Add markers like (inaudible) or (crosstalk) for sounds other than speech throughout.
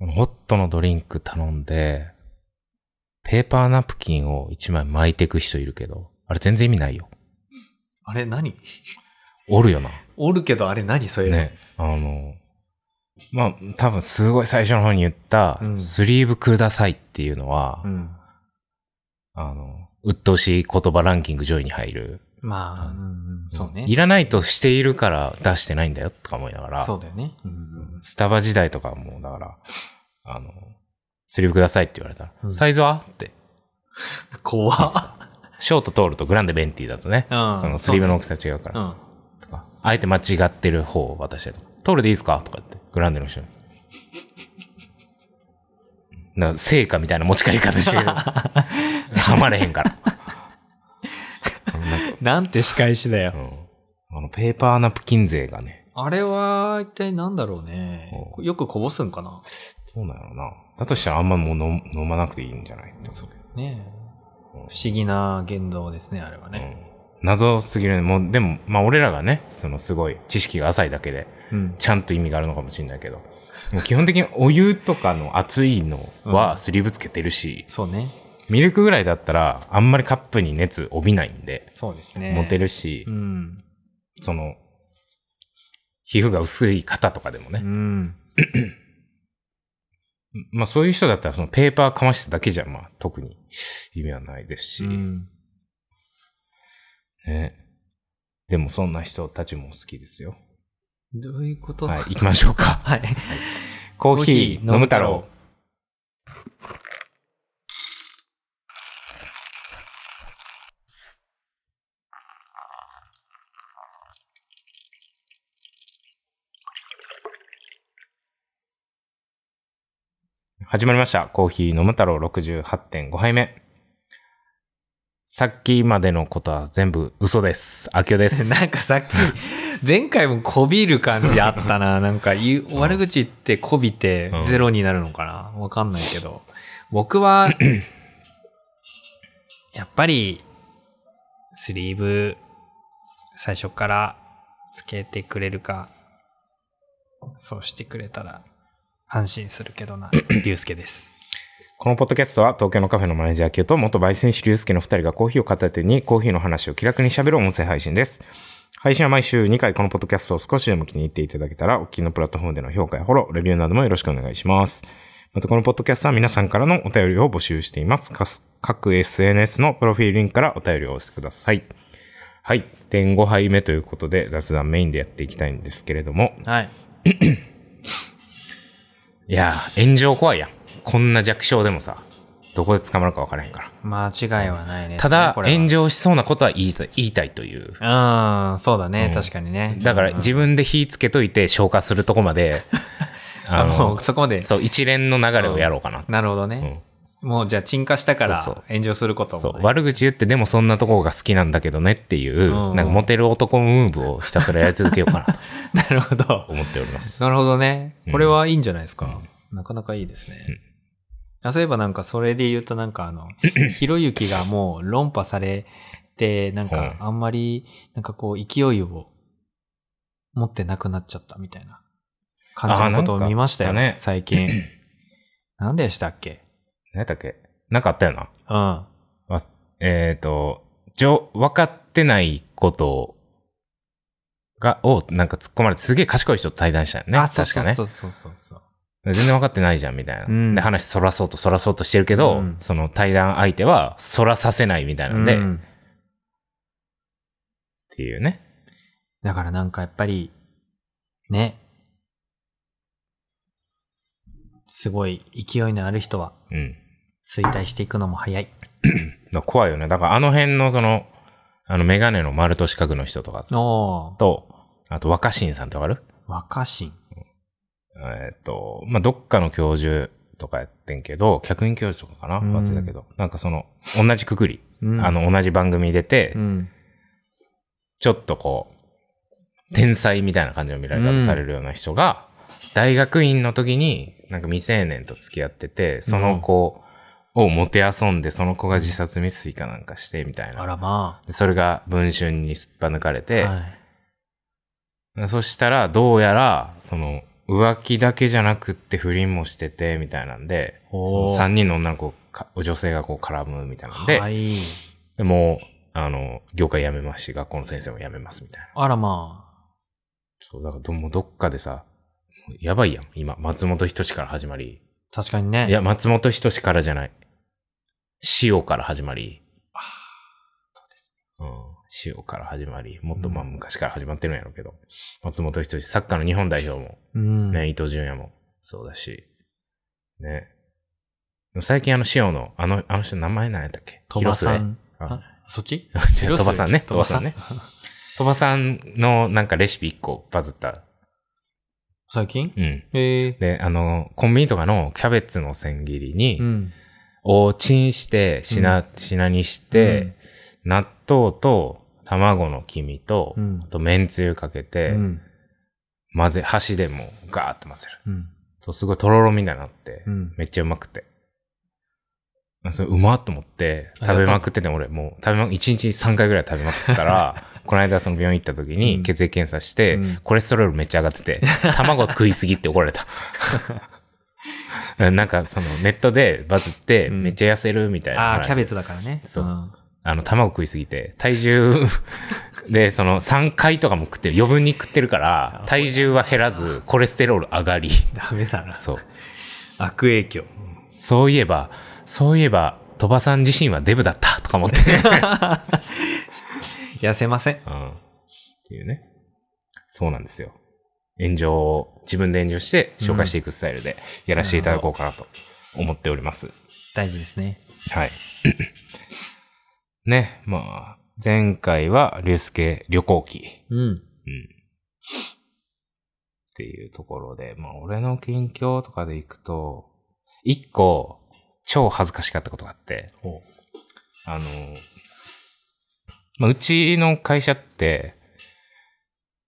ホットのドリンク頼んで、ペーパーナプキンを一枚巻いていく人いるけど、あれ全然意味ないよ。あれ何？おるよな。おるけどあれ何そういうの。ね。あの、まあ、多分すごい最初の方に言った、うんスリーブくださいっていうのは、うん。あの、鬱陶しい言葉ランキング上位に入る。まあ、うんうん、そうね。いらないとしているから出してないんだよとか思いながら、そうだよね。うんスタバ時代とかも、だから、あの、スリーブくださいって言われたら、うんサイズは？って。怖っ。ショート通るとグランデベンティだとね、うんそのスリーブの大きさ違うから、うん。とか、あえて間違ってる方を渡したりとか、通るでいいですか？とか言って、グランデの人に。(laughs) 成果みたいな持ち帰り方してる。(laughs) はまれへんから。(laughs) なんて仕返しだよ。うん、あの、ペーパーナプキン勢がね、あれは、一体なんだろうね。うよくこぼすんかな？どうなのな？だとしたらあんまもう飲飲まなくていいんじゃない？そうねえ不思議な言動ですね、あれはね。うん、謎すぎるね。もう、でも、まあ俺らがね、そのすごい知識が浅いだけで、うん。ちゃんと意味があるのかもしれないけど、もう基本的にお湯とかの熱いのはスリーブつけてるし、そうね。ミルクぐらいだったらあんまりカップに熱帯びないんで、そうですね。持てるし、うん。その、皮膚が薄い方とかでもうね。ん。(clears throat) まあそういう人だったらそのペーパーかましただけじゃまあ特に意味はないですし、うん。ね。でもそんな人たちも好きですよ。どういうこと？はい、行きましょうか。(laughs) はい。コーヒー飲む太郎。。始まりました。コーヒー飲む太郎68.5杯目。さっきまでのことは全部嘘です。あきおです。(laughs) なんかさっき、前回もこびる感じあったな。(laughs) なんか言う、悪口言ってこびてうんゼロになるのかなわかんないけど。僕は、(clears throat) やっぱり、スリーブ、最初からつけてくれるか、そうしてくれたら安心するけどな。りゅうすけです。このポッドキャストは東京のカフェのマネージャー Q と元焙煎師龍介の二人がコーヒーを片手にコーヒーの話を気楽に喋る音声配信です。配信は毎週2回このポッドキャストを少しでも気に入っていただけたら、お聞きのプラットフォームでの評価やフォロー、レビューなどもよろしくお願いします。またこのポッドキャストは皆さんからのお便りを募集しています。各 SNS のプロフィールリンクからお便りをお寄せください。はい。点5杯目ということで雑談メインでやっていきたいんですけれども。はい。(clears throat) いやー、炎上怖いやん。こんな弱小でもさ、どこで捕まるか分からへんから。間違いはないね。ただ、炎上しそうなことは言いたい言いたいという。うん、そうだね、うん確かにね。だからうん自分で火つけといて消化するとこまで、(laughs) あのう、そこまで。そう、一連の流れをやろうかな。なるほどね。うんもうじゃあ沈下したから炎上することも、ね。そう、悪口言ってでもそんなとこが好きなんだけどねっていう、うんなんかモテる男ムーブをひたすらやり続けようかなと (laughs) なるほど。思っております。なるほどねうん。これはいいんじゃないですか。なかなかいいですね。あそういえばなんかそれで言うとなんかあの、(laughs) ひろゆきがもう論破されて、なんかうんあんまりなんかこう勢いを持ってなくなっちゃったみたいな感じのことを見ましたよね最近。(laughs) 何でしたっけ？何やったっけ？なんかあったよな。うん。わえっ、と、じょ、分かってないことが、をなんか突っ込まれてすげえ賢い人と対談したよね。あ、確かね。そうそうそうそう。全然分かってないじゃん、みたいな。うんで、話そらそうとそらそうとしてるけど、うんその対談相手は、そらさせないみたいなんで、っうんていうね。だからなんかやっぱり、ね。すごい勢いのある人はうん。衰退していくのも早い。(clears throat) 怖いよね。だからあの辺のその、あのメガネの丸と四角の人とか。と、あと若新さんってわかる？若新。えっ、と、まあ、どっかの教授とかやってんけど、客員教授とかかな？うん忘れたけど、なんかその、同じくくり、うんあ、の、同じ番組出て、うん。ちょっとこう、天才みたいな感じの見られ方されるような人が、大学院の時に、なんか未成年と付き合ってて、その子をもてあそんで、その子が自殺未遂かなんかして、みたいな。あらまでそれが文春にすっぱ抜かれあ。て、はい。そしたら、どうやら、その、浮気だけじゃなくって不倫もしてて、みたいなんで、おー3人の女の子か、女性がこう絡むみたいなんで、はい。でもう、あの、業界辞めますし、学校の先生も辞めますみたいな。あらまそう、だからど、もうどっかでさ、やばいやん。今、松本人志から始まり。あ。確かにね。いや、松本人志からじゃない。塩から始まり。うん。塩から始まり。もっとまあうん昔から始まってるんやろうけど。松本人志、サッカーの日本代表も、うん。ね、伊東純也もそうだし。ね。最近あの塩の、あの、あの人名前何やったっけ？鳥羽さ広ん。末ああ、そっち？違う、鳥羽さんね。鳥羽さんね。。鳥羽さんのなんかレシピ1個バズった。最近？うん。へえ。で、あの、コンビニとかのキャベツの千切りに、うん。をチンして、品、品にして、納豆と卵の黄身と、うんあと麺つゆかけて、うん。混ぜ、箸でもうガーって混ぜる。うん。とすごいとろろみたいになって、うん。めっちゃうまくて。あそれうまっと思って、あ食べまくってて、俺もう、食べま、1日3回ぐらい食べまくってたら、(laughs) この間その病院行った時うんに血液検査して、うんコレステロールめっちゃ上がってて、卵食いすぎって怒られた。(laughs) なんかそのネットでバズってうんめっちゃ痩せるみたいな話。ああ、キャベツだからね。そうんあの、卵食いすぎて、体重 (laughs) で、その3回とかも食ってる、余分に食ってるから、体重は減らず、コレステロール上がり。ダメだな。そう。悪影響。そういえば、そういえば、鳥羽さん自身はデブだったとか思って。(laughs) 痩せません。うん。っていうね。そうなんですよ。炎上を自分で炎上して紹介していくスタイルでやらせていただこうかなと思っております。大事ですね。はい。ね、まあ、前回は、竜介旅行記。うん。うん。っていうところで、まあ、俺の近況とかで行くと、一個、超恥ずかしかったことがあって、ほあの、まあ、うちの会社って、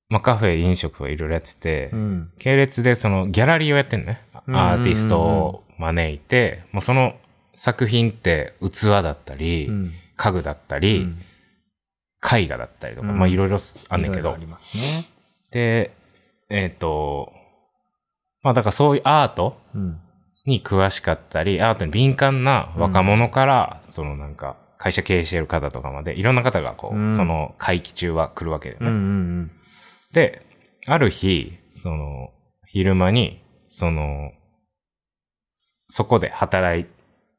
まあ、カフェ、飲食とかいろいろやってて、う。うん。系列でそのギャラリーをやってんのね。アーティストを招いて、もうその作品って器だったり、うん。家具だったうり、ん絵画だったりとか、うんまあいろいろあんねんけどいろいろあ。りますね。で、えっ、と、まあだからそういうアートうん。に詳しかったり、アートに敏感な若者から、そのなんか、会社経営してる方とかまで、いろんな方がこう、うんその会期中は来るわけだよね。うんうんで、ある日、その、昼間に、その、そこで働い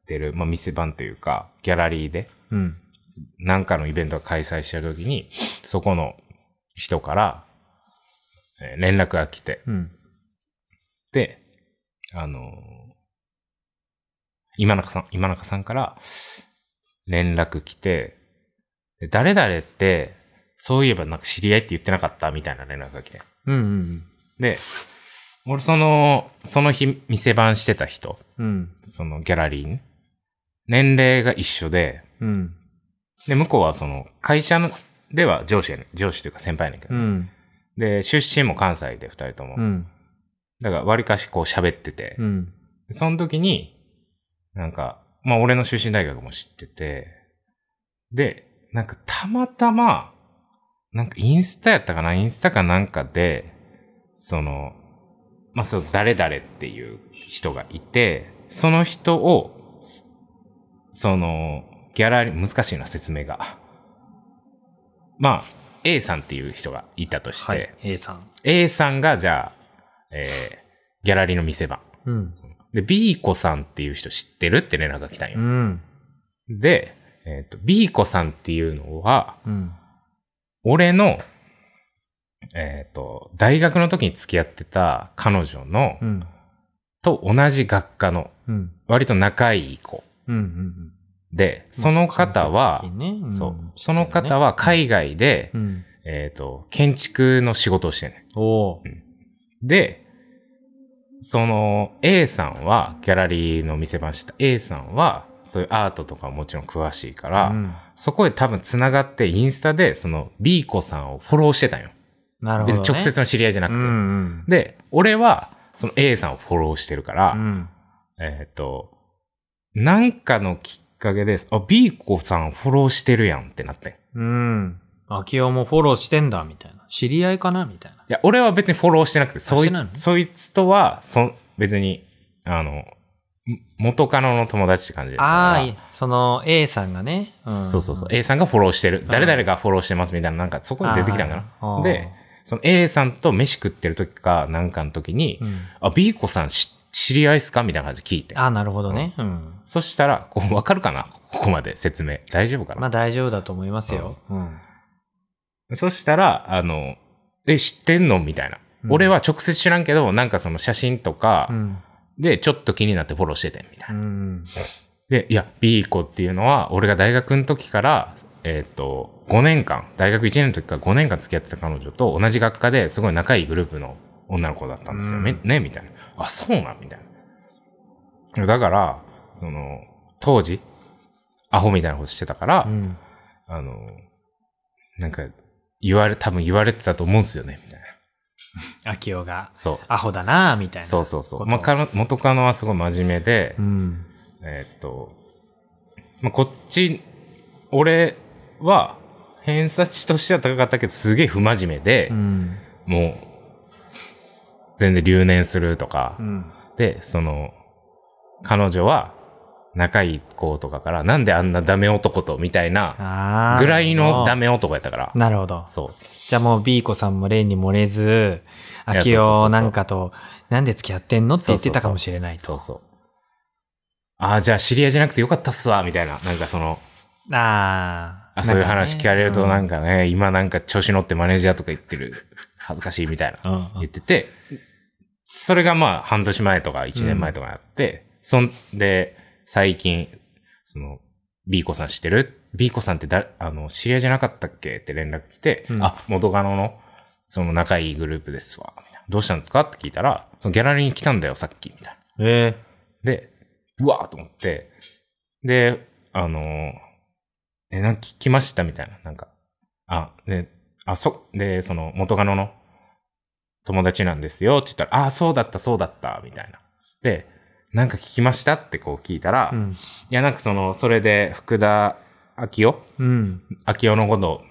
てる、まあ、店番というか、ギャラリーで、うん。うん。なんかのイベントが開催してる時に、そこの人から、えー連絡が来て、うん。で、あのー今中さん、今中さんから連絡来て、で誰々って、そういえばなんか知り合いって言ってなかったみたいな連絡が来て。うんうんで、俺その、その日店番してた人、うん。そのギャラリーに、年齢が一緒で、うん。で、向こうはその会社のでは上司やねん上司というか先輩やねんけど、うん。で、出身も関西で二人とも。うん。だから割かしこう喋ってて、うん。その時に、なんか、まあ俺の出身大学も知ってて、で、なんかたまたま、なんかインスタやったかな？インスタかなんかで、その、まあそう、誰々っていう人がいて、その人を、すその、ギャラリー、難しいな説明が。まあ、A さんっていう人がいたとして、はい。A さん。A さんがじゃあ、えー、ギャラリーの店番。うん。で、B 子さんっていう人知ってるって連絡が来たんよ。うん。で、えっ、と、B 子さんっていうのは、うん。俺の、えっ、と、大学の時に付き合ってた彼女の、うん。と同じ学科の、うん。割と仲いい子うん。うん。で、その方は、間接的にねそう、その方は海外で、うん。えっ、と、建築の仕事をしてんねん。おーで、その A さんは、ギャラリーの店番してた A さんは、そういうアートとかももちろん詳しいから、うんそこで多分繋がって、インスタで、その B 子さんをフォローしてたんよ。なるほど、ね。直接の知り合いじゃなくて。うんうん。で、俺は、その A さんをフォローしてるから、うん。えっ、と、なんかのきっかけです。あ、B 子さんフォローしてるやんってなって。うん。秋代もフォローしてんだ、みたいな。知り合いかな？みたいな。いや、俺は別にフォローしてなくて、そいつ、そいつとは、そ、別に、あの、元カノの友達って感じああ、いその A さんがね。んそうそうそう。A さんがフォローしてる。誰々がフォローしてますみたいな、なんかそこに出てきたんかな。で、その A さんと飯食ってる時か、なんかの時に、うんあ、B 子さんし知り合いっすか？みたいな感じで聞いて。ああ、なるほどね。うん。そしたら、こう、わかるかな？ここまで説明。大丈夫かな、まあ大丈夫だと思いますよ。うん。そしたら、あの、え、知ってんの？みたいな。うん俺は直接知らんけど、なんかその写真とかうん。で、ちょっと気になってフォローしてて、みたいな。うん。で、いや、B 子っていうのは、俺が大学の時から、えっ、と、5年間、大学1年の時から5年間付き合ってた彼女と同じ学科ですごい仲いいグループの女の子だったんですよね、うんね、みたいな。あ、そうなん？みたいな。だから、その、当時、アホみたいなことしてたから、うん。あの、なんか、言われ、多分言われてたと思うんですよね、みたいな。秋代が、そう。アホだな、みたいな。そうそうそう。まあ、かの元カノはすごい真面目で、うん。えーっと、まあ、こっち、俺は、偏差値としては高かったけど、すげえ不真面目で、うん。もう、全然留年するとか、うん。で、その、彼女は、仲いい子とかから、なんであんなダメ男と、みたいな。ぐらいのダメ男やったから、なるほど。そう。じゃあもう B 子さんも例に漏れず、秋代なんかと、なんで付き合ってんのって言ってたかもしれないと。そうそう。ああ、じゃあ知り合いじゃなくてよかったっすわ、みたいな。なんかその、ああ。あそういう話聞かれるとなんかかね、今なんか調子乗ってマネージャーとか言ってる、(laughs) 恥ずかしいみたいな、ね、うん言ってて、それがまあ半年前とか一年前とかやって、そんで、最近、その、B 子さん知ってる ?B 子さんってだ、あの、知り合いじゃなかったっけ？って連絡来て、うんあ、元カノの、その仲いいグループですわ。どうしたんですか？って聞いたら、そのギャラリーに来たんだよ、さっき、みたいな。えで、うわーと思って、で、あのーえ、なんか聞きました？みたいな、なんか。あ、で、あ、そ、で、その元カノの友達なんですよって言ったら、あ、そうだった、そうだった、みたいな。で、なんか聞きましたってこう聞いたら、いうん。や、なんかその、それで福田明夫うん。明夫のこと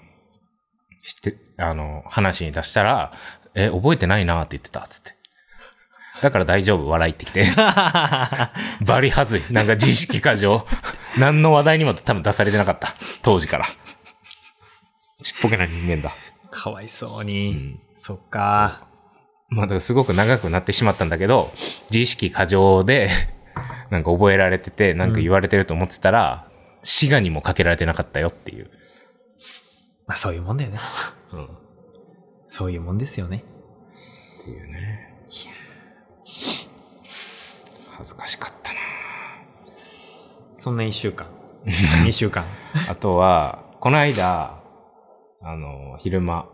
知って、あの、話に出したら、え、覚えてないなって言ってた、つって。だから大丈夫、笑いってきて。(laughs) バリはずい。なんか自意識過剰。(laughs) 何の話題にも多分出されてなかった。当時から。ちっぽけな人間だ。かわいそううに。ん。そっか。まあ、すごく長くなってしまったんだけど、自意識過剰で、(laughs) なんか覚えられてて、なんか言われてると思ってたら、滋賀にもかけられてなかったよっていう。まあそういうもんだよね。うん。っそういうもんですよね。ていうね。恥ずかしかったな。そんな一週間。(laughs) 二週間。あとは、この間、あの、昼間、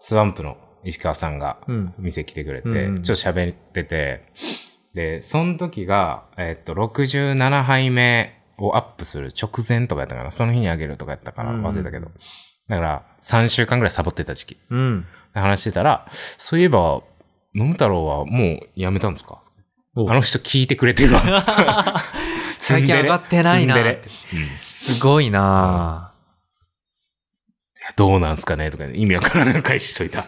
スワンプの石川さんがうん。店来てくれて、うんうんちょっと喋ってて、で、その時が、えっと、67杯目をアップする直前とかやったかな。その日にあげるとかやったからうんうん忘れたけど。だから、3週間ぐらいサボってた時期。うん。話してたら、そういえば、飲む太郎はもうやめたんですか？おあの人聞いてくれてるわ。(laughs) 最近上がってないなうんすごいなどうなんすかね？とか、意味わからない返しといた。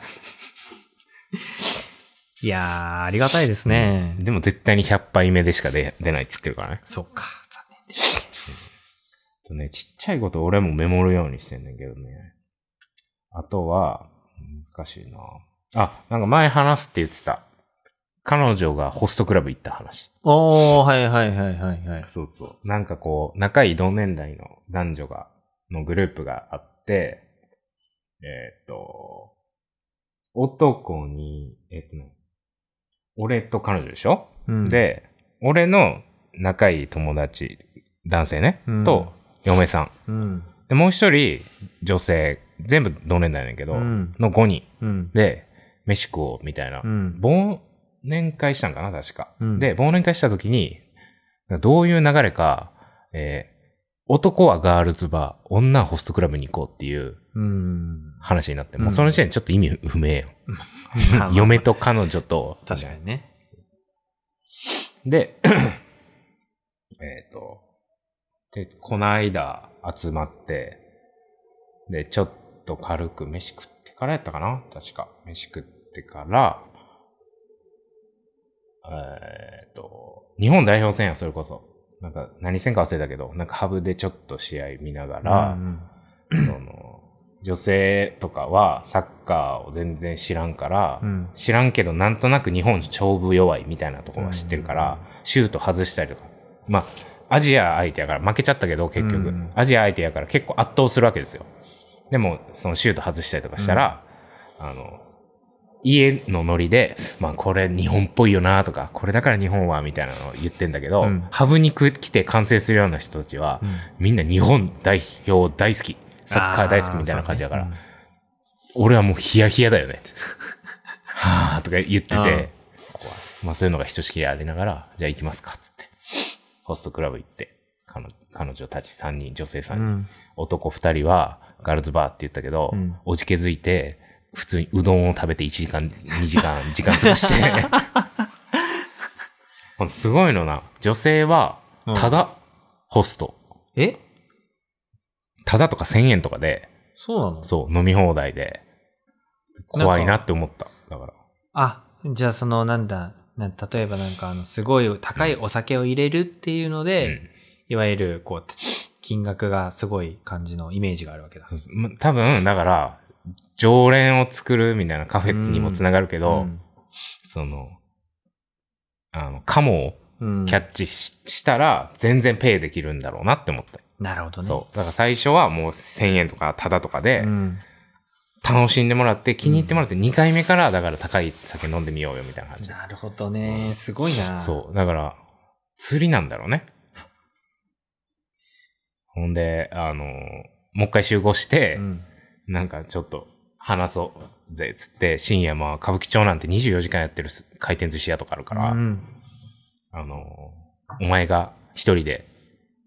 (laughs) いやー、ありがたいですね。でも絶対に100杯目でしか出出ないって言ってるからね。そっか。残念でした。とね、ちっちゃいこと俺もメモるようにしてんねんけどね。あとは、難しいなあ、なんか前話すって言ってた。彼女がホストクラブ行った話。おー、はいはいはいはいはい。そうそう。なんかこう、仲いい同年代の男女が、のグループがあって、えーっと、男に、えーっとね、俺と彼女でしょ、うん、で、俺の仲いい友達、男性ね、うんと、嫁さん。うん。で、もう一人、女性、全部同年代やねんけど、うんの5人うん。で、飯食おう、みたいな。うん。忘年会したんかな、確か。うんで、忘年会した時に、どういう流れか、えー男はガールズバー、女はホストクラブに行こうっていううん。話になって、うんもうその時点でちょっと意味不明よ。(laughs) 嫁と彼女と、確かにね。で、(coughs) えっと、で、この間集まって、で、ちょっと軽く飯食ってからやったかな？確か。飯食ってから、えーっと、日本代表戦や、それこそ。なんか、何戦か忘れたけど、なんかハブでちょっと試合見ながら、うんその、女性とかはサッカーを全然知らんから、うん。知らんけどなんとなく日本勝負弱いみたいなところは知ってるから、シュート外したりとか。まあ、アジア相手やから負けちゃったけど結局、うん。アジア相手やから結構圧倒するわけですよ。でも、そのシュート外したりとかしたら、あの、家のノリで、まあこれ日本っぽいよなとか、これだから日本はみたいなのを言ってんだけど、うんハブに来て完成するような人たちは、うんみんな日本代表大好き。サッカー大好きみたいな感じだから、俺はもうヒヤヒヤだよね。(laughs) はぁーとか言ってて、まあそういうのがひとしきりありながら、じゃあ行きますか、つって。ホストクラブ行って、彼女彼女たち3人、女性3人、うん男2人はガールズバーって言ったけど、うんおじけづいて、普通にうどんを食べて1時間、2時間、(laughs) 時間潰して。(laughs) すごいのな。女性は、ただ、ホスト。え？ただとか1000円とかで、そうなの？そう、飲み放題で、怖いなって思った。だから。あ、じゃあそのなんだ、な例えばなんかあの、すごい高いお酒を入れるっていうので、うんいわゆるこう、金額がすごい感じのイメージがあるわけだ。多分、だから、常連を作るみたいなカフェにもつながるけど、うんその、あの、カモをうんキャッチし,、したら、全然ペイできるんだろうなって思った。なるほどね。そう。だから最初はもう1000円とかタダとかでうん。楽しんでもらって、気に入ってもらって2回目からだから高い酒飲んでみようよみたいな感じ。なるほどね。すごいな。そう。だから、釣りなんだろうね。ほんで、あの、もう一回集合して、うん。なんかちょっと話そうぜ、つって、深夜まあ歌舞伎町なんて24時間やってるす回転寿司屋とかあるから、うんあの、お前が一人で、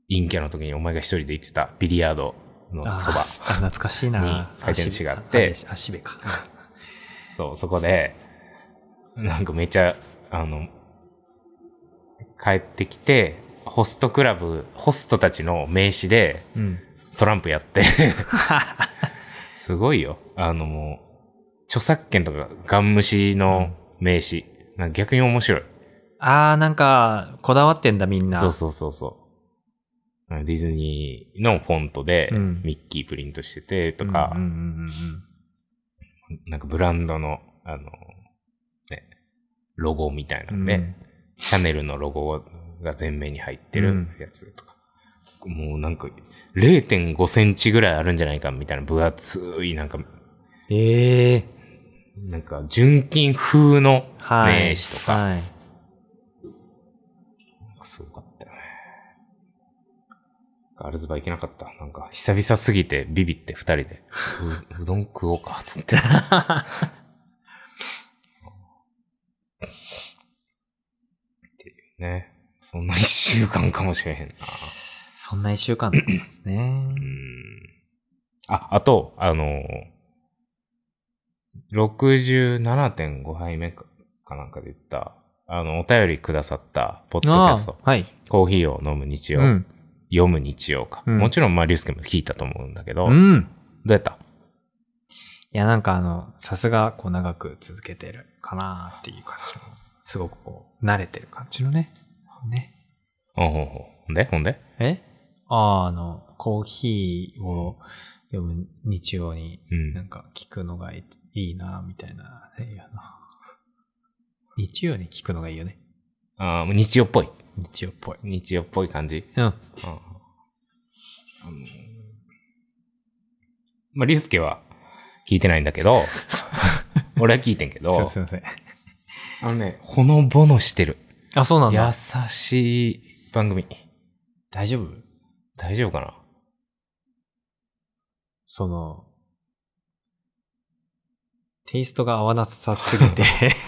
陰キャの時にお前が一人で行ってたビリヤードのそば懐かしいな。に回転寿司があって足足部か。そう、そこで、なんかめっちゃ、あの、帰ってきて、ホストクラブ、ホストたちの名刺でうん。トランプやって、(laughs) すごいよ。あのもう、著作権とかガン無視の名刺。なんか逆に面白い。あー、なんか、こだわってんだみんな。そうそうそうそう。ディズニーのフォントでうんミッキープリントしててとか、なんかブランドの、あの、ね、ロゴみたいなうんシャネルのロゴが前面に入ってるやつとか。もうなんか、0.5センチぐらいあるんじゃないかみたいな分厚い、なんか、ええなんか、純金風のはい。名刺とか、はい。すごかったよね。ガールズバー行けなかった。なんか、久々すぎてビビって二人で、ううどん食おうか、つって。(laughs) ね。そんな一週間かもしれへんな。そんな一週間だったんですねう。ん。あ、あと、あの67.5杯目かなんかで言った、あの、お便りくださった、ポッドキャスト、はい。コーヒーを飲む日曜、うん。読む日曜か。うんもちろん、まあ、リュウスケも聞いたと思うんだけど、どううん。やった？いや、なんかあの、さすが、こう、長く続けてるかなっていう感じの、すごくこう、慣れてる感じのね。ね。ほんほんほん。ほんで？ほんで？え？ああ、あの、コーヒーを読む日曜に、うん。なんか聞くのがいいな、みたいな、ね、日曜に聞くのがいいよね。あー日曜っぽい。日曜っぽい。日曜っぽい感じ？うん。うん。あのまあ、リュウスケは聞いてないんだけど、(laughs) 俺は聞いてんけど、すいません。あのね、ほのぼのしてる。あ、そうなんだ。優しい番組。大丈夫？大丈夫かな？その、テイストが合わなさすぎて。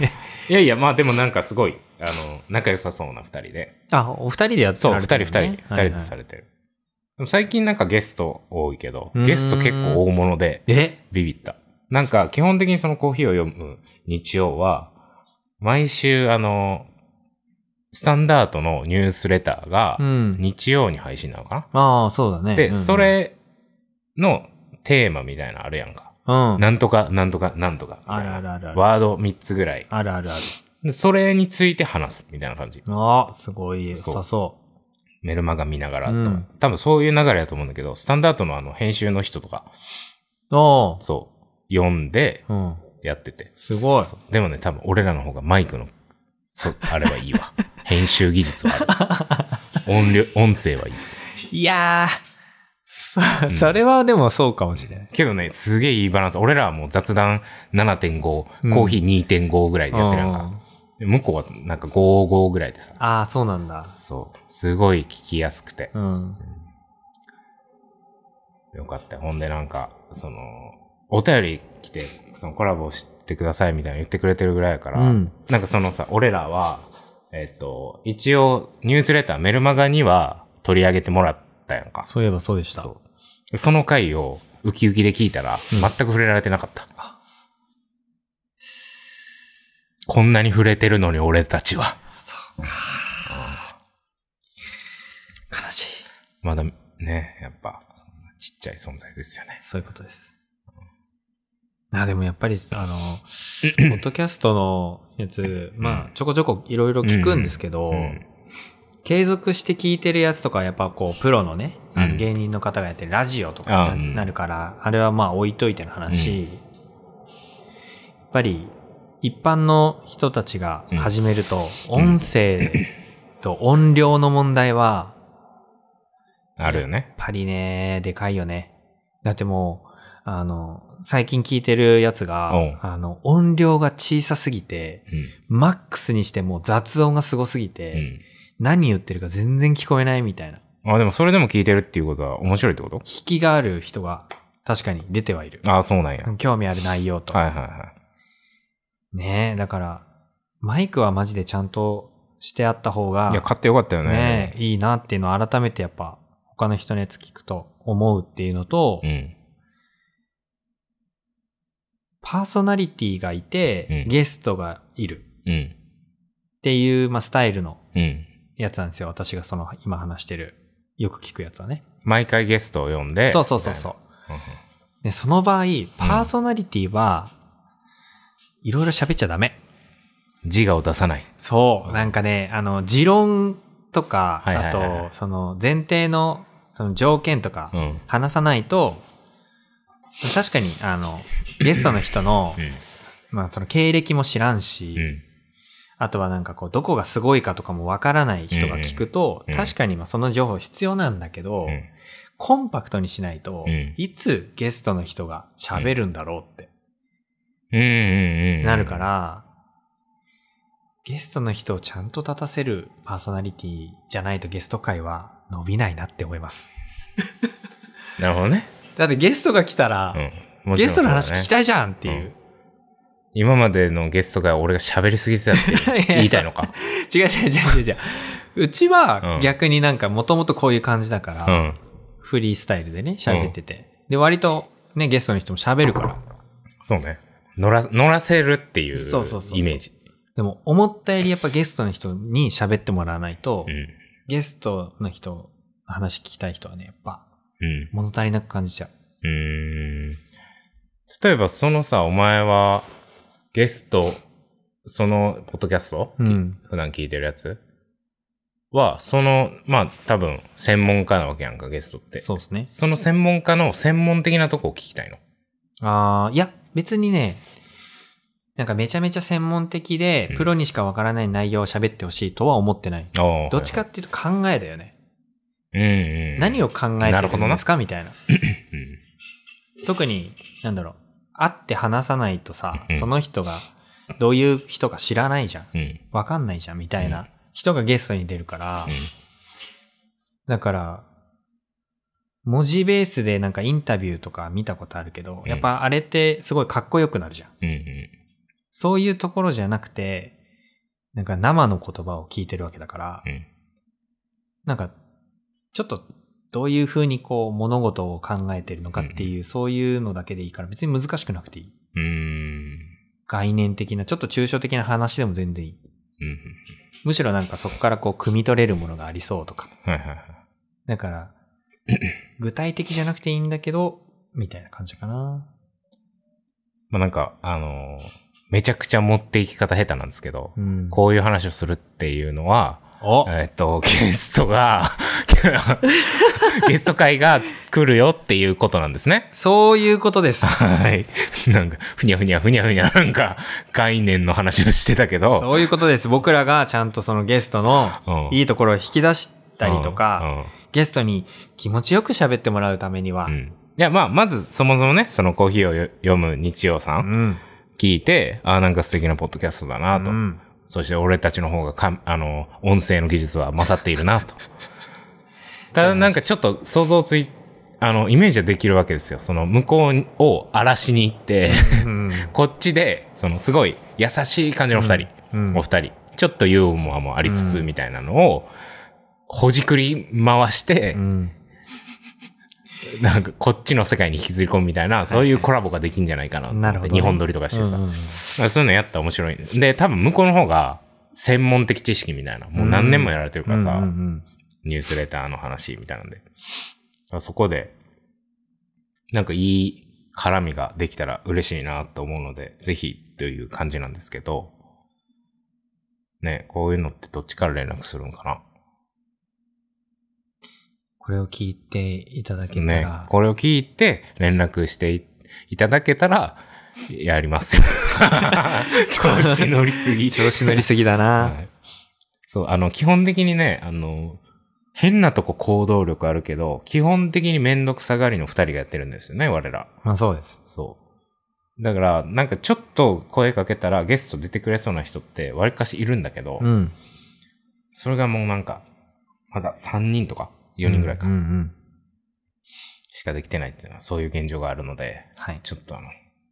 (laughs) いやいや、まあでもなんかすごい、あの、仲良さそうな二人で。あ、お二人でやってそう、二人二人、二人でされてる。でも最近なんかゲスト多いけど、ゲスト結構大物でえ？ビビった。なんか基本的にそのコーヒーを読む日曜は、毎週あの、スタンダードのニュースレターがうん。日曜に配信なのかな、ああ、そうだね。で、うんうんそ、れのテーマみたいなのあるやんか。うん。なんとか、なんとか、なんとか。あるあるある。ワード3つぐらい。あるあるある。でそれについて話すみたいな感じ。あすごい良さそメルマガ見ながらとか、うん多分そういう流れだと思うんだけど、スタンダードのあの編集の人とか、う。おーそう、読んでうん。やってて。すごい。でもね、多分俺らの方がマイクの、そ、あれはいいわ。(laughs) 編集技術は。音量、音声はいい。いやー、そ、それはでもそうかもしれない。けどね、すげえいいバランス。俺らはもう雑談7.5、うんコーヒー2.5ぐらいでやってるか。で向こうはなんか5.5ぐらいでさ。ああ、そうなんだ。そう。すごい聞きやすくて。うん。よかったよ。ほんでなんか、その、お便り来て、そのコラボしてくださいみたいな言ってくれてるぐらいやから、うんなんかそのさ、俺らは、えっ、と、一応ニュースレター、メルマガには取り上げてもらったやんか。そういえばそうでした。そうその回をウキウキで聞いたら、うん全く触れられてなかった。こんなに触れてるのに俺たちは。そうか。悲しい。まだね、やっぱ、ちっちゃい存在ですよね。そういうことです。あ、でもやっぱり、あの、ポッドキャストのやつ、まあ、ちょこちょこいろいろ聞くんですけど、うん継続して聞いてるやつとか、やっぱこう、プロのね、あうん。の芸人の方がやってるラジオとかな,、あうん。なるから、あれはまあ置いといての話、やっぱり、一般の人たちが始めると、うん音声と音量の問題は、あるよね。やっ。ぱりね、でかいよね。だってもう、あの、最近聞いてるやつがあの、音量が小さすぎて、うん。マックスにしてもう雑音がすごすぎて、うん。何言ってるか全然聞こえないみたいな。あ、でもそれでも聞いてるっていうことは面白いってこと？引きがある人が確かに出てはいる。あそうなんや。興味ある内容と。はいはいはねえ、だから、マイクはマジでちゃんとしてあった方がい。いや、、買ってよかったよね。ねえ、いいなっていうのを改めてやっぱ、他の人のやつ聞くと思うっていうのと、うん。パーソナリティがいて、うんゲストがいるうん。っていう、まあ、スタイルのうん。やつなんですよ。私がその、今話してる、よく聞くやつはね。毎回ゲストを呼んで。そうそうそうそう。で、その場合、パーソナリティは、いろいろ喋っちゃダメ。自我を出さない。そう。なんかね、あの、持論とか、はいはいはいあと、その、前提の、その条件とかう、ん。話さないと、確かに、あの、ゲストの人の、まあ、その経歴も知らんし、うん。うん。あとはなんかこう、どこがすごいかとかもわからない人が聞くと、うんうん確かにまあその情報必要なんだけど、うん。コンパクトにしないと、うんいつゲストの人が喋るんだろうってうんうんうん。なるか。ら、ゲストの人をちゃんと立たせるパーソナリティじゃないとゲスト会は伸びないなって思います。(laughs) なるほどね。だってゲストが来たら、うん。ゲストの話聞きい。たいじゃんっていう。今までのゲストが俺が喋りすぎてたって (laughs) 言いたいのか？違う違う違う違う違う。うちうんは逆になんかもともとこういう感じだから、うん。フリースタイルでね、喋ってて。で、割とね、ゲストの人も喋るから。そうね。乗ら、乗らせるっていうそうそうそうそうイメージ。でも、思ったよりやっぱゲストの人に喋ってもらわないと、うん。ゲストの人の話聞きたい人はね、やっぱうん。物足りなく感じちゃう。うーん。例えば、そのさ、お前は、ゲスト、その、ポッドキャスト、うん。普段聞いてるやつは、その、まあ、多分、専門家なわけやんか、ゲストって。そうですね。その専門家の専門的なとこを聞きたいの。ああ、いや、別にね、なんかめちゃめちゃ専門的でうん、プロにしかわからない内容を喋ってほしいとは思ってない。ああどっちかっていうと考えだよね。うんうん。何を考えてるんですか？みたいな。うん。特に、なんだろう、会って話さないとさうん、その人が、どういう人か知らないじゃん。うん。わかんないじゃん、みたいうんな人がゲストに出るから、だから、文字ベースでなんかインタビューとか見たことあるけど、うんやっぱあれってすごいかっこよくなるじゃん。うん。うん。そういうところじゃなくて、なんか生の言葉を聞いてるわけだから、うん。なんか、ちょっとどういうふうにこう物事を考えてるのかっていう、そういうのだけでいいから別に難しくなくていい。うん。うん。概念的な、ちょっと抽象的な話でも全然いい。うん。むしろなんかそこからこう、汲み取れるものがありそうとか。はいはいはい。だから、(coughs) 具体的じゃなくていいんだけど、みたいな感じかな。まあなんか、あのーめちゃくちゃ持っていき方下手なんですけど、うん。こういう話をするっていうのは、おえっと、ゲストが、(laughs) ゲスト会が来るよっていうことなんですね。そういうことです。はい。なんか、ふにゃふにゃふにゃふにゃ、なんか、概念の話をしてたけど、そういうことです。僕らがちゃんとそのゲストのうんいいところを引き出したりとか、うん、うんゲストに気持ちよく喋ってもらうためには、うん。いや、まあ、まず、そもそもね、そのコーヒーをよ読む日曜さうんん。聞いて、ああ、なんか素敵なポッドキャストだなと。うんそして俺たちの方がか、あの、音声の技術は勝っているなと。ただなんかちょっと想像つい、あの、イメージはできるわけですよ。その向こうを荒らしに行って、うんこっちで、そのすごい優しい感じの二人、うんお二人、ちょっとユーモアもありつつみたいなのを、ほじくり回して、うんなんかこっちの世界に引きずり込むみたいな、そういうコラボができんじゃないかな。なるほどね日本撮りとかしてさ。うんうんまあそういうのやったら面白い。で、多分向こうの方が専門的知識みたいな。もう何年もやられてるからさ、うんうんニュースレターの話みたいなんで。そこで、なんかいい絡みができたら嬉しいなと思うので、ぜひという感じなんですけど、ね、こういうのってどっちから連絡するんかな？これを聞いていただけたねら、、これを聞いて連絡していいただけたら、やりますよ。(laughs) 調子乗りすぎ。調子乗りすぎだな。はいそう、あの、基本的にね、あの、変なとこ行動力あるけど、基本的にめんどくさがりの二人がやってるんですよね、我ら。まあそうです。そう。だから、なんかちょっと声かけたらゲスト出てくれそうな人って、割かしいるんだけど、うん。それがもうなんか、まだ3人とか、4人ぐらいか、うんうんうん。しかできてないっていうのは、そういう現状があるので、はい。ちょっとあの、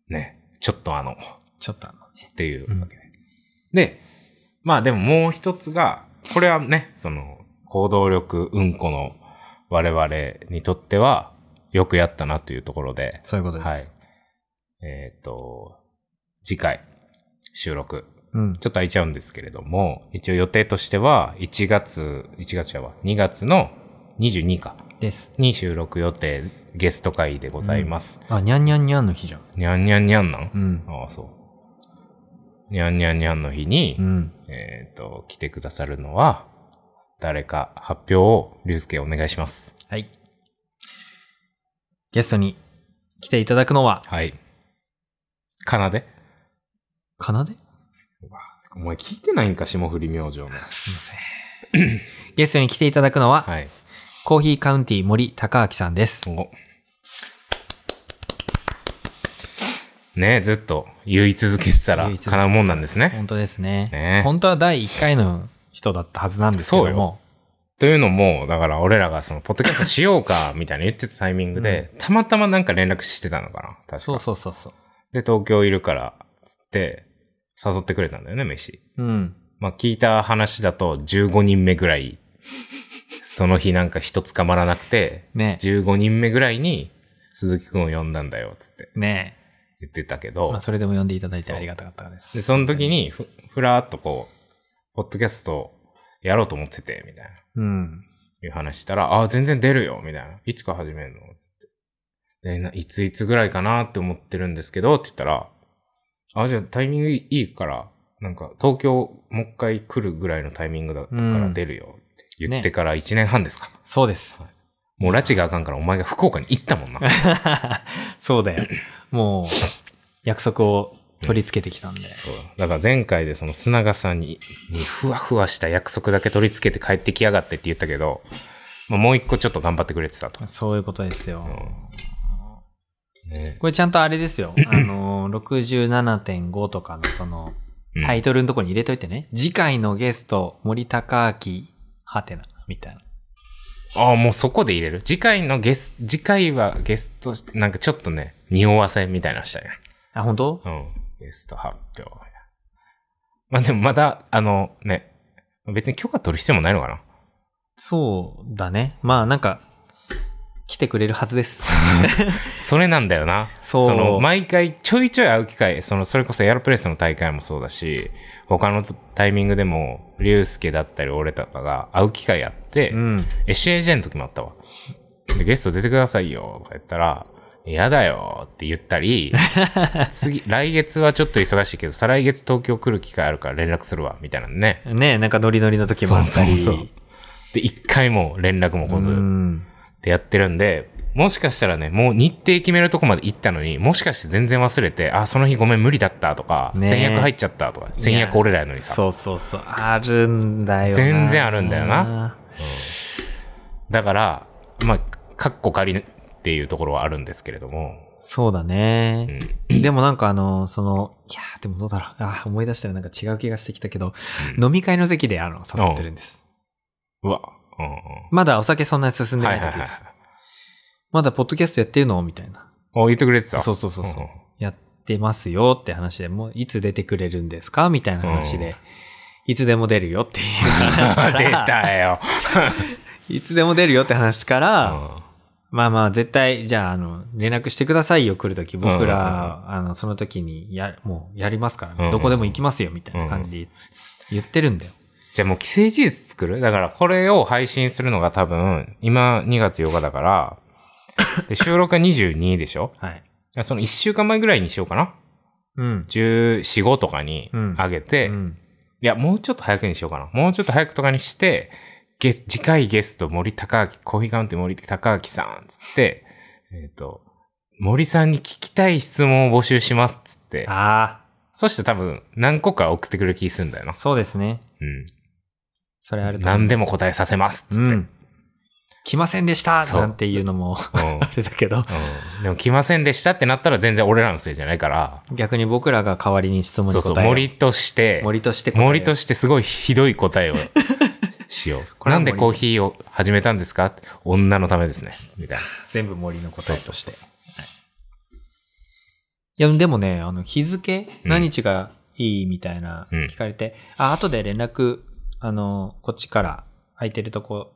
ね、ちょっとあの、ちょっとあのね。っていうわけで。で、まあでももう一つが、これはね、その、行動力うんこの我々にとっては、よくやったなというところで、そういうことです。はい。えっ、と、次回、収録、うん。ちょっと空いちゃうんですけれども、一応予定としては、1月、1月やわ、2月の22か、です。に収録予定、ゲスト会でございます。あ、にゃんにゃんにゃんの日じゃん。にゃんにゃんにゃんなん、うん。ああ、そう。にゃんにゃんにゃんの日に、うん。えっ、と、来てくださるのは、誰か発表を、りゅうすけお願いします。はい。ゲストに来ていただくのは、はい。かなで？かなで？お前聞いてないんか、霜降り明星の。すいません。(coughs) ゲストに来ていただくのは、はい。コーヒーカウンティ森高明さんです。おねずっと言い続けてたら叶うもんなんですね。本当ですね。ね本当は第1回の人だったはずなんですけども。というのも、だから俺らがその、ポッドキャストしようか、みたいな言ってたタイミングで、たまたまなんか連絡してたのかな確か。そうそうそうそう。で、東京いるから、つって、誘ってくれたんだよね、飯。うん。まあ、聞いた話だと15人目ぐらい、その日なんか人捕まらなくて、ね15人目ぐらいに鈴木くんを呼んだんだよ、つってね言ってたけえ。ど、まあ、それでも呼んでいただいてありがたかったです。で、その時にふ、ふらーっとこう、ポッドキャストやろうと思ってて、みたいな、うん。いう話したら、あ、全然出るよ、みたいな。いつか始めるの？つって。で、ないついつぐらいかなって思ってるんですけど、って言ったら、あ、じゃあタイミングいいから、なんか東京もう一回来るぐらいのタイミングだったから出るよって言ってから1年半ですか。そうです。もう拉致があかんからお前が福岡に行ったもんな。(laughs) そうだよ。もう、約束を取り付けてきたんで。そう。だから前回でその砂川さんに、にふわふわした約束だけ取り付けて帰ってきやがってって言ったけど、まあ、もう一個ちょっと頑張ってくれてたと。そういうことですよ。ねこれちゃんとあれですよ。(clears throat) あのー、67.5とかのその、うんタイトルのとこに入れといてね。次回のゲスト、森高明、はてな、みたいな。ああ、もうそこで入れる？次回のゲス、次回はゲスト、なんかちょっとね、匂わせみたいなのしたね。あ、本当？うん。ゲスト発表。まあでもまだ、あのね、別に許可取る必要もないのかな？そうだね。まあなんか、来てくれるはずです。(laughs) それなんだよな。そうの、毎回ちょいちょい会う機会、その、それこそエアロプレスの大会もそうだし、他のタイミングでも、リュウスケだったり俺とかが会う機会あって、うん。SAJ の時もあったわ。で、ゲスト出てくださいよ、とか言ったら、嫌だよって言ったり、(laughs) 次、来月はちょっと忙しいけど、再来月東京来る機会あるから連絡するわ、みたいなのね。ねなんかノリノリの時もあったり。そうそうそうで、一回も連絡も来ず、うっん。てやってるんで、もしかしたらね、もう日程決めるとこまで行ったのに、もしかして全然忘れて、あ、その日ごめん無理だったとか、ね先約入っちゃったとか、先約俺らやのにさ。そうそうそう。あるんだよな。全然あるんだよな。だから、まあ、カッコ仮っていうところはあるんですけれども、そうだうね。ん。でもなんかあの、その、いやーでもどうだろう。あー思い出したらなんか違う気がしてきたけど、飲み会の席であの、誘ってるんです。うわ。うんうん。まだお酒そんなに進んでははいはいないい時です。。まだポッドキャストやってるの？みたいな。お、言ってくれてた？そうそうそうそう。んんやってますよって話で、もういつ出てくれるんですか？みたいな話で、いつでも出るよっていう話か出ら、(laughs) たよ。(laughs) いつでも出るよって話から、うんまあまあ絶対、じゃあ、あの、連絡してくださいよ、来るとき。僕うんうんら、あの、その時に、や、もうやりますからね。うんうんどこでも行きますよ、みたいな感じで言ってるんだよ。じゃあもう既成事実作る？だからこれを配信するのが多分、今2月8日だから、(laughs) で収録が22でしょ？はい。その1週間前ぐらいにしようかなうん。14、5とかにうん上げて、うんいや、もうちょっと早くにしようかな。もうちょっと早くとかにして、ゲス次回ゲスト森高明、コーヒーカウンティ森高明さん、つって、えっ、と、森さんに聞きたい質問を募集します、つって。あそして多分何個か送ってくれる気するんだよなあ、。そうですね。うん。それあると。何でも答えさせます、つって。うん。来ませんでしたそうなんていうのも、うんあれだけど、うんでも来ませんでしたってなったら全然俺らのせいじゃないから。逆に僕らが代わりに質問そうそう、に答えよう森として、森として森としてすごいひどい答えをしよう。なんでコーヒーを始めたんですか？女のためですね。みたいな。全部森の答えとして。そうい。や、でもね、あの、日付、うん。何日がいいみたいな、うん。聞かれて、あ、後で連絡、あの、こっちから空いてるとこ、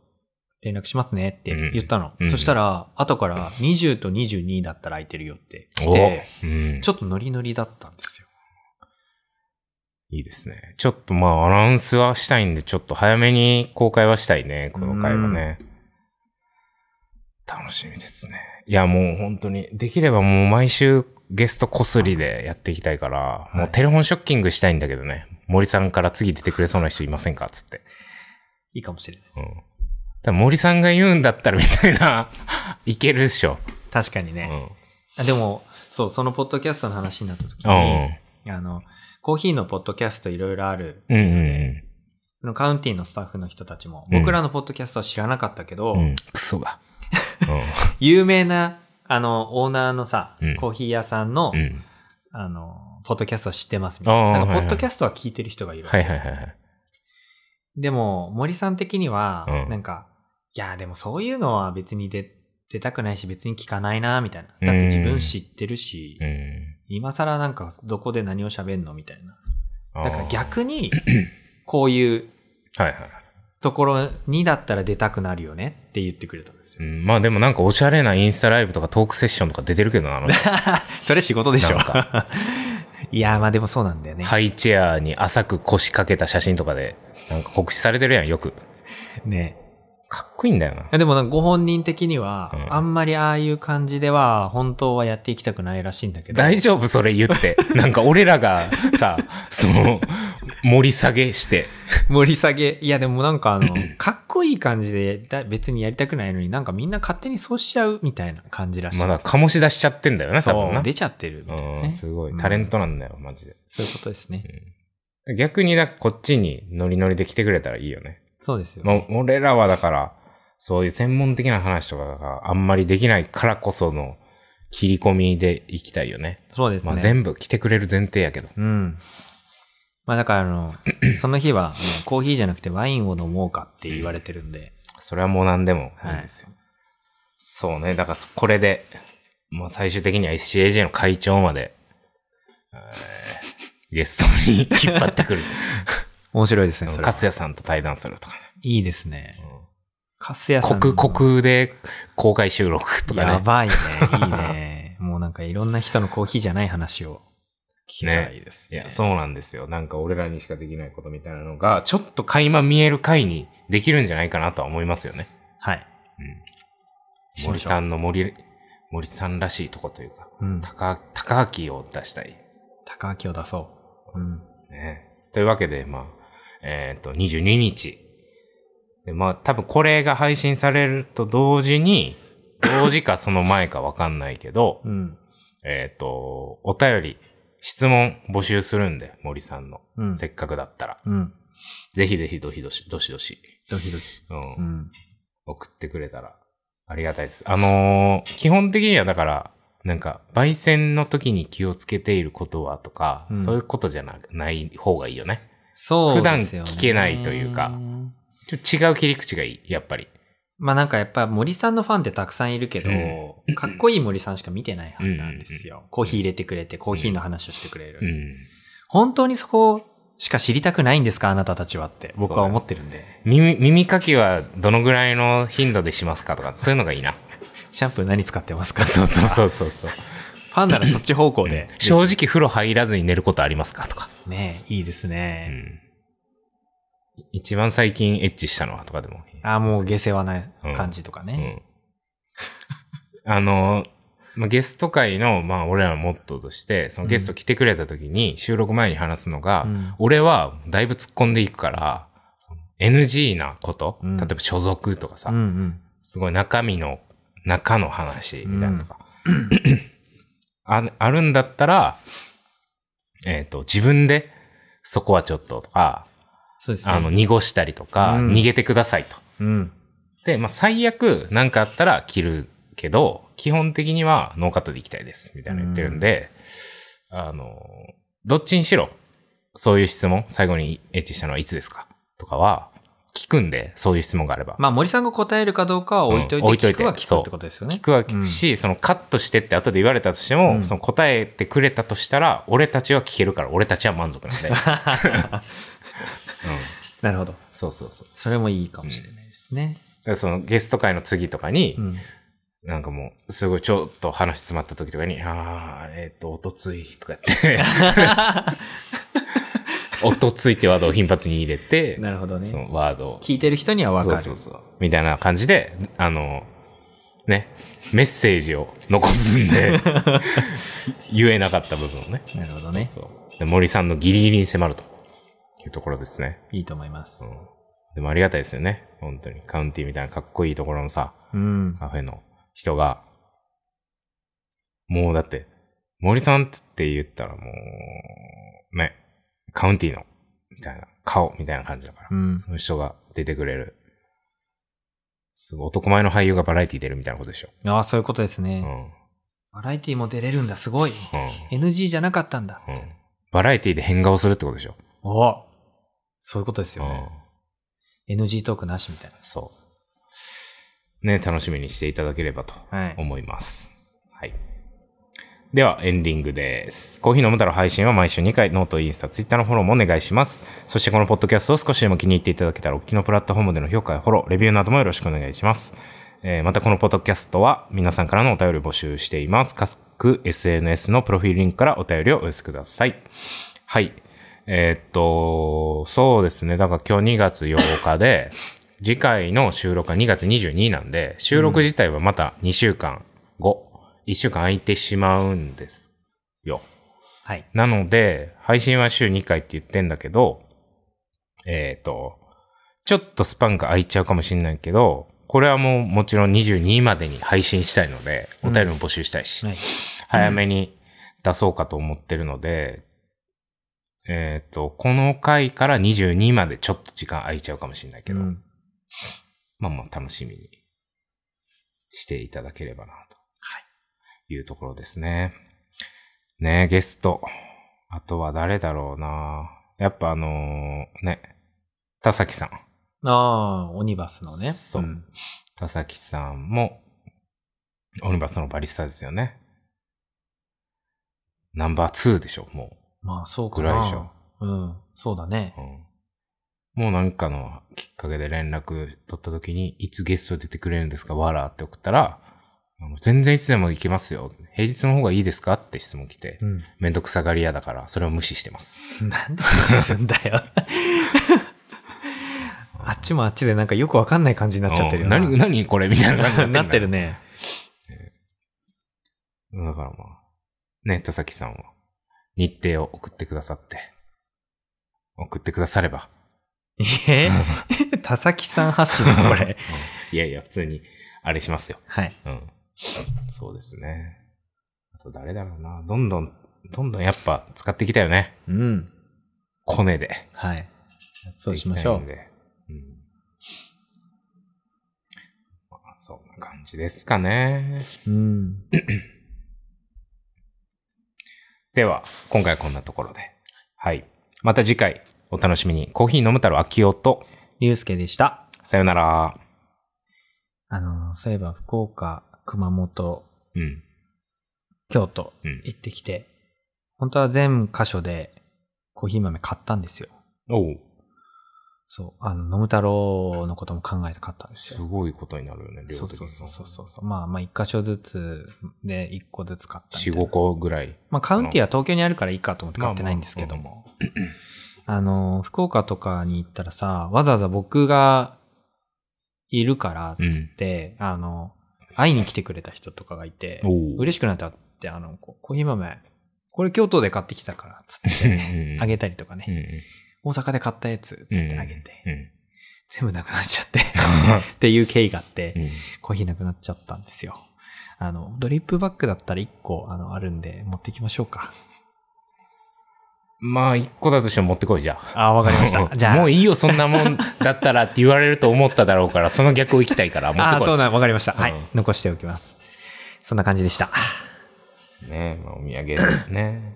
連絡しますね。って言ったの。うん。そしたら、後から20と22だったら空いてるよって来お。て、うん。ちょっとノリノリだったんですよ。いいですね。ちょっとまあアナウンスはしたいんで、ちょっと早めに公開はしたいね、この回はね。楽しみですね。いやもう本当に、できればもう毎週ゲストこすりでやっていきたいから、いもうテレフォンショッキングしたいんだけどね。森さんから次出てくれそうな人いませんか？つって。いいかもしれない。うん。だ森さんが言うんだったらみたいな、いけるでしょ。確かにね。うん。あでも、そう、そのポッドキャストの話になった時うに、ん。あの、コーヒーのポッドキャストいろいろある、うんうんそのカウンティのスタッフの人たちも、うん僕らのポッドキャストは知らなかったけど、うん。うん。クソが。(laughs) 有名な、あの、オーナーのさ、うんコーヒー屋さんの、うん。うん。あの、ポッドキャストを知ってますみたいな。ポッドキャストは聞いてる人がいる。はいはいはいはい。でも、森さん的には、うんなんか、いや、でもそういうのは別に出、出たくないし、別に聞かないな、みたいな。だって自分知ってるし、うん。今更なんか、どこで何を喋んのみたいな。だから逆に、(clears throat) こういう。ところにだったら出たくなるよねって言ってくれたんですよ。うん、まあでもなんかおしゃれなインスタライブとかトークセッションとか出てるけどな、あの人 (laughs) それ仕事でしょ。(laughs) いや、まあでもそうなんだよね。ハイチェアに浅く腰掛けた写真とかで、なんか告知されてるやん、よく。ね。かっこいいんだよな。でもなんかご本人的には、うんあんまりああいう感じでは、本当はやっていきたくないらしいんだけど。大丈夫それ言って。(laughs) なんか俺らがさ、その、盛り下げして。盛り下げ。いやでもなんかあの、(clears throat) かっこいい感じでだ別にやりたくないのになんかみんな勝手にそうしちゃうみたいな感じらしい。まだ醸し出しちゃってんだよね、多分な。出ちゃってるみたいなね、うん、すごい。うんタレントなんだよ、マジで。そういうことですね。逆になんかこっちにノリノリで来てくれたらいいよね。そうですよ、もう俺らはだから、そういう専門的な話とかがあんまりできないからこその切り込みでいきたいよね。そうですね。まあ全部来てくれる前提やけど。うん。まあだからあの、(clears throat) その日はコーヒーじゃなくてワインを飲もうかって言われてるんで。それはもう何でもいいはいんですよ。そうね。だからこれで、まあ最終的には SCAJ の会長まで、えーゲストに引っ張ってくる。(laughs) 面白いですね、それは。カスヤさんと対談するとかね。いいですね。カスヤさんの。国、国で公開収録とかね。やばいね。(laughs) いいね。もうなんかいろんな人のコーヒーじゃない話を聞けたらいいですね。いや、そうなんですよ。なんか俺らにしかできないことみたいなのが、ちょっと垣間見える回にできるんじゃないかなとは思いますよね。はい。うん。森さんの森、森さんらしいとこというか、うん。高、高明を出したい。高明を出そう。うん。ね。というわけで、まあ、えっ、と、22日。で、まあ、多分これが配信されると同時に、(laughs) 同時かその前かわかんないけど、うん。えっ、と、お便り、質問募集するんで、森さんの。うん。せっかくだったら。うん。ぜひぜひどひどし、どしどし、ドキドキ。うんうん。送ってくれたらありがたいです。あのー基本的にはだから、なんか、焙煎の時に気をつけていることはとか、うんそういうことじゃなない方がいいよね。そうね。普段聞けないというかちょっと違う切り口がいい、やっぱり。まあなんかやっぱ森さんのファンってたくさんいるけど、うかっこいい森さんしか見てないはずなんですよ。コーヒー入れてくれて、コーヒーの話をしてくれる。うん。本当にそこしか知りたくないんですかあなたたちはって僕は思ってるんで。耳、耳かきはどのぐらいの頻度でしますかとか、そういうのがいいな。(laughs) シャンプー何使ってますか？そうそうそうそうそう。ファンならそっち方向で。正直風呂入らずに寝ることありますか？とか。ねえいいですうね。ん。一番最近エッチしたのはとかでも。ああ、もう下世話な感じとかね。うん。あの、まあ、ゲスト会の、まあ、俺らのモットーとして、そのゲスト来てくれた時に、収録前に話すのが、うん俺はだいぶ突っ込んでいくから、NG なこと、うん例えば所属とかさ、うんうん。すごい中身の、中の話みたいなのとか、ああるんだったら、えっ、と、自分で、そこはちょっととか、そうですね。あの、濁したりとか、うん逃げてくださいと。うん。で、まあ、最悪、なんかあったら切るけど、基本的にはノーカットでいきたいです。みたいな言ってるんで、あの、どっちにしろ、そういう質問、最後にエッチしたのはいつですか？とかは、聞くんで、そういう質問があれば。まあ森さんが答えるかどうかは置いといて、うん置いといて聞くは聞くってことですよね。聞くわけし、そのカットしてって後で言われたとしても、うんその答えてくれたとしたら、俺たちは聞けるから、俺たちは満足なんで。(laughs) うん。なるほど。そうそうそう。それもいいかもしれないですね。だからそのゲスト会の次とかに、うん。なんかもう、すごいちょっと話詰まった時とかに、ああ、えっ、と、おとついとか言って、おとついってワードを頻発に入れて、(laughs) なるほどねそ。のワードを。聞いてる人にはわかる。そうそうそう。みたいな感じで、あの、ね、メッセージを残すんで、(laughs) 言えなかった部分をね。なるほどね。そう。で森さんのギリギリに迫るというところですね。いいと思います。うん。でもありがたいですよね。本当に。カウンティみたいなかっこいいところのさ、うん。カフェの人が、もうだって、森さんって言ったらもう、ね、カウンティの、みたいな、顔みたいな感じだから、うん。その人が出てくれる。すごい男前の俳優がバラエティ出るみたいなことでしょ。ああ、そういうことですね。うん。バラエティも出れるんだ、すごい。う NG じゃなかったんだ。ん。うん。バラエティで変顔するってことでしょ。おそういうことですうんよね。。NG トークなしみたいそう。ね、楽しみにしていただければと。思います。はい。では、エンディングです。コーヒー飲むだろ配信は毎週2回、ノート、インスタ、ツイッターのフォローもお願いします。そしてこのポッドキャストを少しでも気に入っていただけたら、お聞きのプラットフォームでの評価やフォロー、レビューなどもよろしくお願いします。えーまたこのポッドキャストは皆さんからのお便りを募集しています。各 SNS のプロフィールリンクからお便りをお寄せください。はい。えーっと、そうですね。だから今日2月8日で、次回の収録は2月22なんで、収録自体はまた2週間後、1週間空いてしまうんですよ。はい。なので、配信は週2回って言ってんだけど、えっ、と、ちょっとスパンが空いちゃうかもしれないけど、これはもうもちろん22までに配信したいので、お便りも募集したいし、はい。早めに出そうかと思ってるので、えっ、と、この回から22までちょっと時間空いちゃうかもしれないけど、うんまあまあ楽しみにしていただければな、というところですね。ねゲスト。あとは誰だろうなやっぱあのーね、田崎さん。ああ、オニバスのね。そうん田崎さんも、オニバスのバリスタですよね。ナンバー2でしょ、もまあ、そうう。かな。ぐらいでしょ。うん。そうだね。うんもうなんかのきっかけで連絡取った時に、いつゲスト出てくれるんですかわらって送ったら、全然いつでも行けますよ。平日の方がいいですか？って質問来て、うん。めんどくさがり屋だから、それを無視してます。なんで無視すんだよ。(laughs) あっちもあっちでなんかよくわかんない感じになっちゃってるよな。うん何、何これ？みたいな感じになってるね。ね。だからまあ、ね、田崎さんは日程を送ってくださって、送ってくだされば。え？(laughs) 田崎さん発信のこれ。いやいや、普通に、あれしますよ。はい。うん。そうですね。あと誰だろうな。どんどん、どんどんやっぱ使っていきたいよね。うん。コネで。はい。そうしましょう。うん。まあ、そんな感じですかね。うん。(clears throat) では、今回はこんなところで。はい。また次回、お楽しみに。コーヒー飲む太郎秋夫と、ゆうすけでした。さよなら。あの、そういえば福岡、熊本、うん。京都うん。行ってきて、本当は全箇所でコーヒー豆買ったんですよ。おう。そう。あの、飲む太郎のことも考えて買ったんですすよ。ごいことになるよね、量的にそうそうそうそう。まあまあ一箇所ずつで一個ずつ買ったみたい4、な。5個ぐらい。まあカウンティは東京にあるからいいかと思って買ってないんですけども。あの、福岡とかに行ったらさ、わざわざ僕がいるから、つって、あの、会いに来てくれた人とかがいて。嬉しくなったって、あの、コーヒー豆、これ京都で買ってきたから、つって、(laughs) あげたりとかね、大阪で買ったやつ、つってあげて、うん全部なくなっちゃって、(laughs) っていう経緯があって、うんコーヒーなくなっちゃったんですよ。あの、ドリップバッグだったら1個、あの、あるんで、持ってきましょうか。まあ、一個だとしても持ってこいじゃあ。あ、わかりました。(laughs) じゃあ、もういいよ、そんなもんだったらって言われると思っただろうから、その逆を行きたいから、持ってあ、こい。(laughs) そうなん、わかりました。はいうん。残しておきます。そんな感じでした。ねまあ、お土産ね。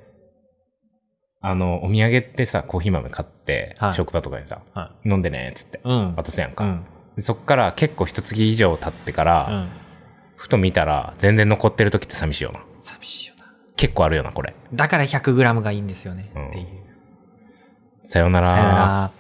(clears throat) あの、お土産ってさ、コーヒー豆買って、はい職場とかにさ、は飲んでね、つって、うん。渡すやんか。うん。でそっから結構一月以上経ってから、うん。ふと見たら、全然残ってる時って寂しいよな。寂しいよな。結構あるよな、これ。だから 100g がいいんですよね。うんっていう。さよなら。さよなら。